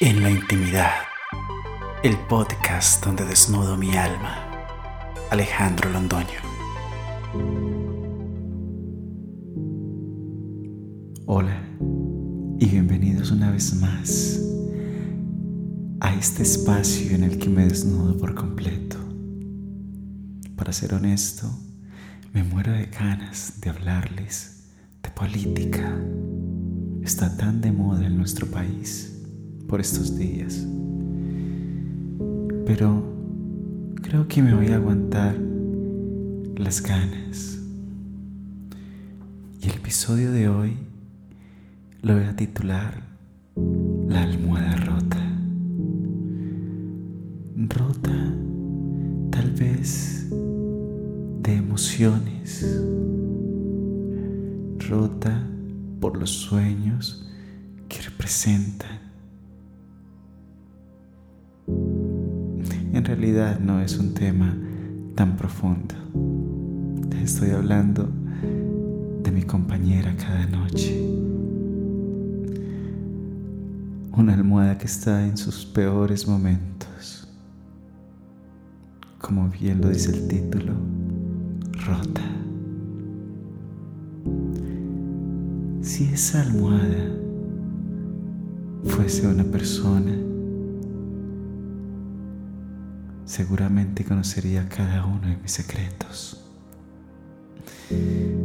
En la intimidad, el podcast donde desnudo mi alma. Alejandro Londoño. Hola y bienvenidos una vez más a este espacio en el que me desnudo por completo. Para ser honesto, me muero de ganas de hablarles de política. Está tan de moda en nuestro país por estos días. Pero creo que me voy a aguantar las ganas. Y el episodio de hoy lo voy a titular La almohada rota. Rota tal vez de emociones. Rota por los sueños que representan realidad no es un tema tan profundo. Estoy hablando de mi compañera cada noche. Una almohada que está en sus peores momentos. Como bien lo dice el título, rota. Si esa almohada fuese una persona, seguramente conocería cada uno de mis secretos.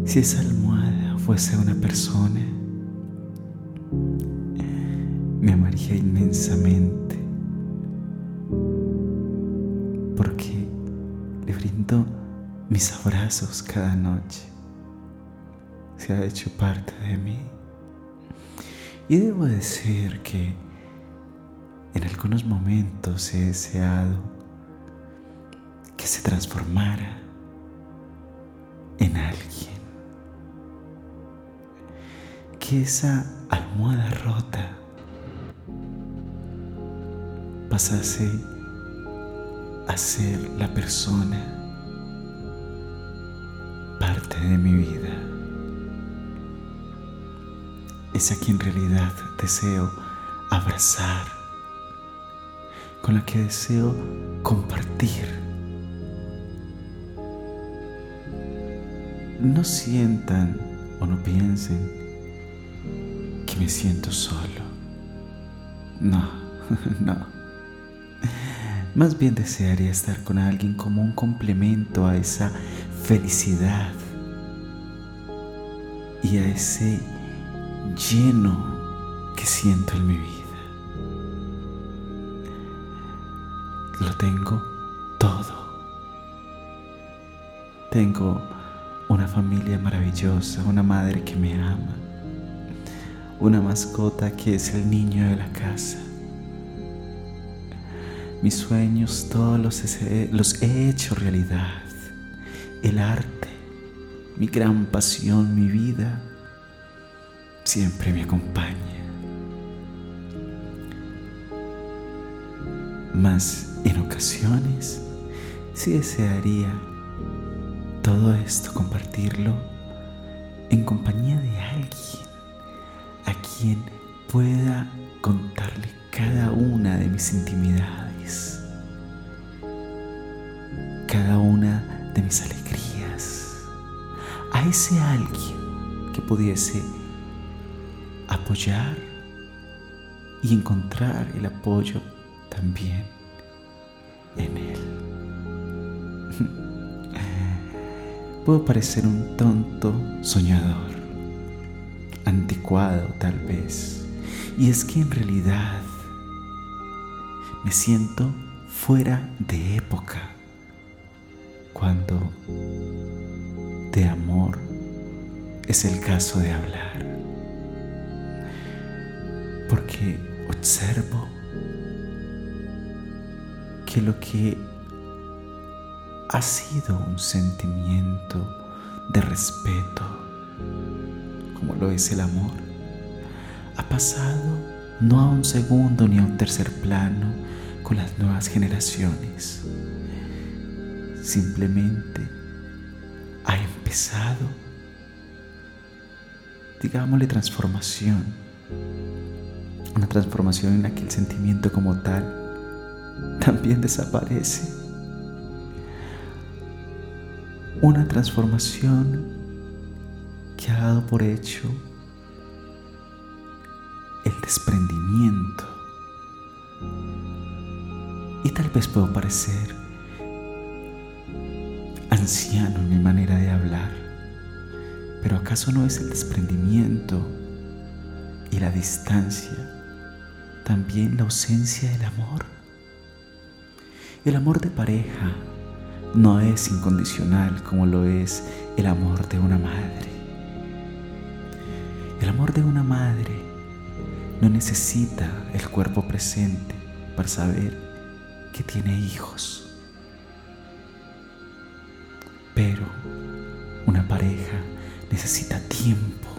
Si esa almohada fuese una persona, me amaría inmensamente porque le brindo mis abrazos cada noche. Se ha hecho parte de mí. Y debo decir que en algunos momentos he deseado que se transformara en alguien. Que esa almohada rota pasase a ser la persona parte de mi vida. Esa que en realidad deseo abrazar, con la que deseo compartir no sientan o no piensen que me siento solo. No, no. Más bien desearía estar con alguien como un complemento a esa felicidad y a ese lleno que siento en mi vida. Lo tengo todo. Tengo una familia maravillosa, una madre que me ama, una mascota que es el niño de la casa. Mis sueños todos los he, hecho realidad. El arte, mi gran pasión, mi vida, siempre me acompaña. Mas en ocasiones sí desearía todo esto compartirlo en compañía de alguien a quien pueda contarle cada una de mis intimidades, cada una de mis alegrías, a ese alguien que pudiese apoyar y encontrar el apoyo también en él. Puedo parecer un tonto soñador, anticuado tal vez, y es que en realidad me siento fuera de época cuando de amor es el caso de hablar. Porque observo que lo que ha sido un sentimiento de respeto, como lo es el amor. Ha pasado no a un segundo ni a un tercer plano con las nuevas generaciones. Simplemente ha empezado, digámosle, transformación Una transformación en la que el sentimiento como tal también desaparece. Una transformación que ha dado por hecho el desprendimiento. Y tal vez puedo parecer anciano en mi manera de hablar, pero ¿acaso no es el desprendimiento y la distancia también la ausencia del amor? El amor de pareja no es incondicional como lo es el amor de una madre. El amor de una madre no necesita el cuerpo presente para saber que tiene hijos. Pero una pareja necesita tiempo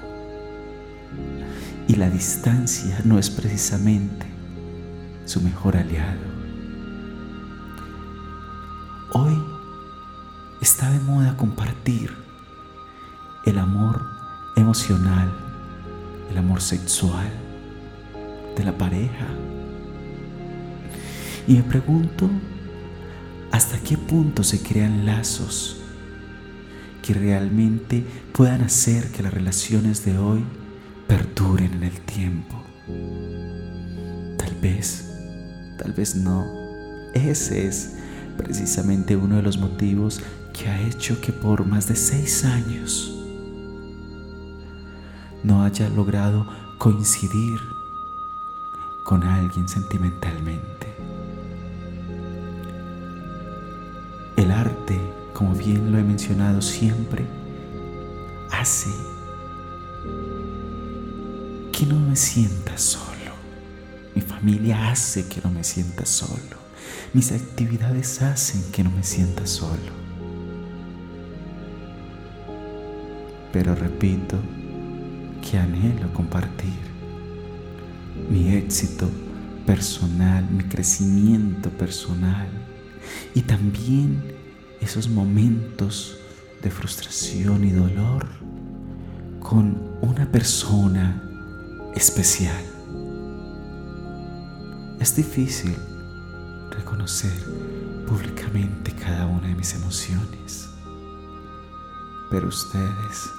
y la distancia no es precisamente su mejor aliado. Hoy está de moda compartir el amor emocional, el amor sexual de la pareja. Y me pregunto hasta qué punto se crean lazos que realmente puedan hacer que las relaciones de hoy perduren en el tiempo. Tal vez, tal vez no. Ese es precisamente uno de los motivos que ha hecho que por más de seis años no haya logrado coincidir con alguien sentimentalmente. El arte como bien lo he mencionado siempre, hace que no me sienta solo. Mi familia hace que no me sienta solo. Mis actividades hacen que no me sienta solo. Pero repito que anhelo compartir mi éxito personal, mi crecimiento personal y también esos momentos de frustración y dolor con una persona especial. Es difícil reconocer públicamente cada una de mis emociones, pero ustedes,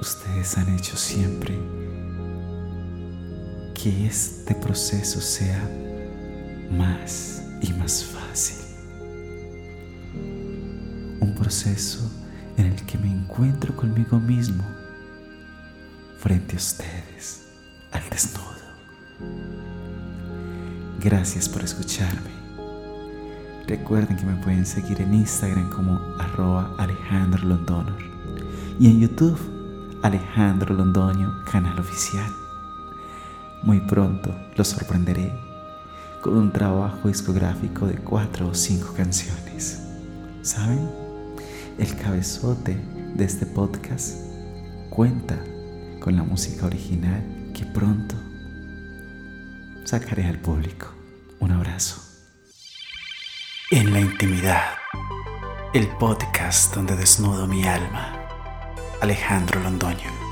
ustedes han hecho siempre que este proceso sea más y más fácil un proceso en el que me encuentro conmigo mismo frente a ustedes al desnudo. Gracias por escucharme. Recuerden que me pueden seguir en Instagram como arroba Alejandro Londono y en YouTube Alejandro Londoño, canal oficial. Muy pronto los sorprenderé con un trabajo discográfico de cuatro o cinco canciones. ¿Saben? El cabezote de este podcast cuenta con la música original que pronto sacaré al público. Un abrazo. En la intimidad, el podcast donde desnudo mi alma. Alejandro Londoño.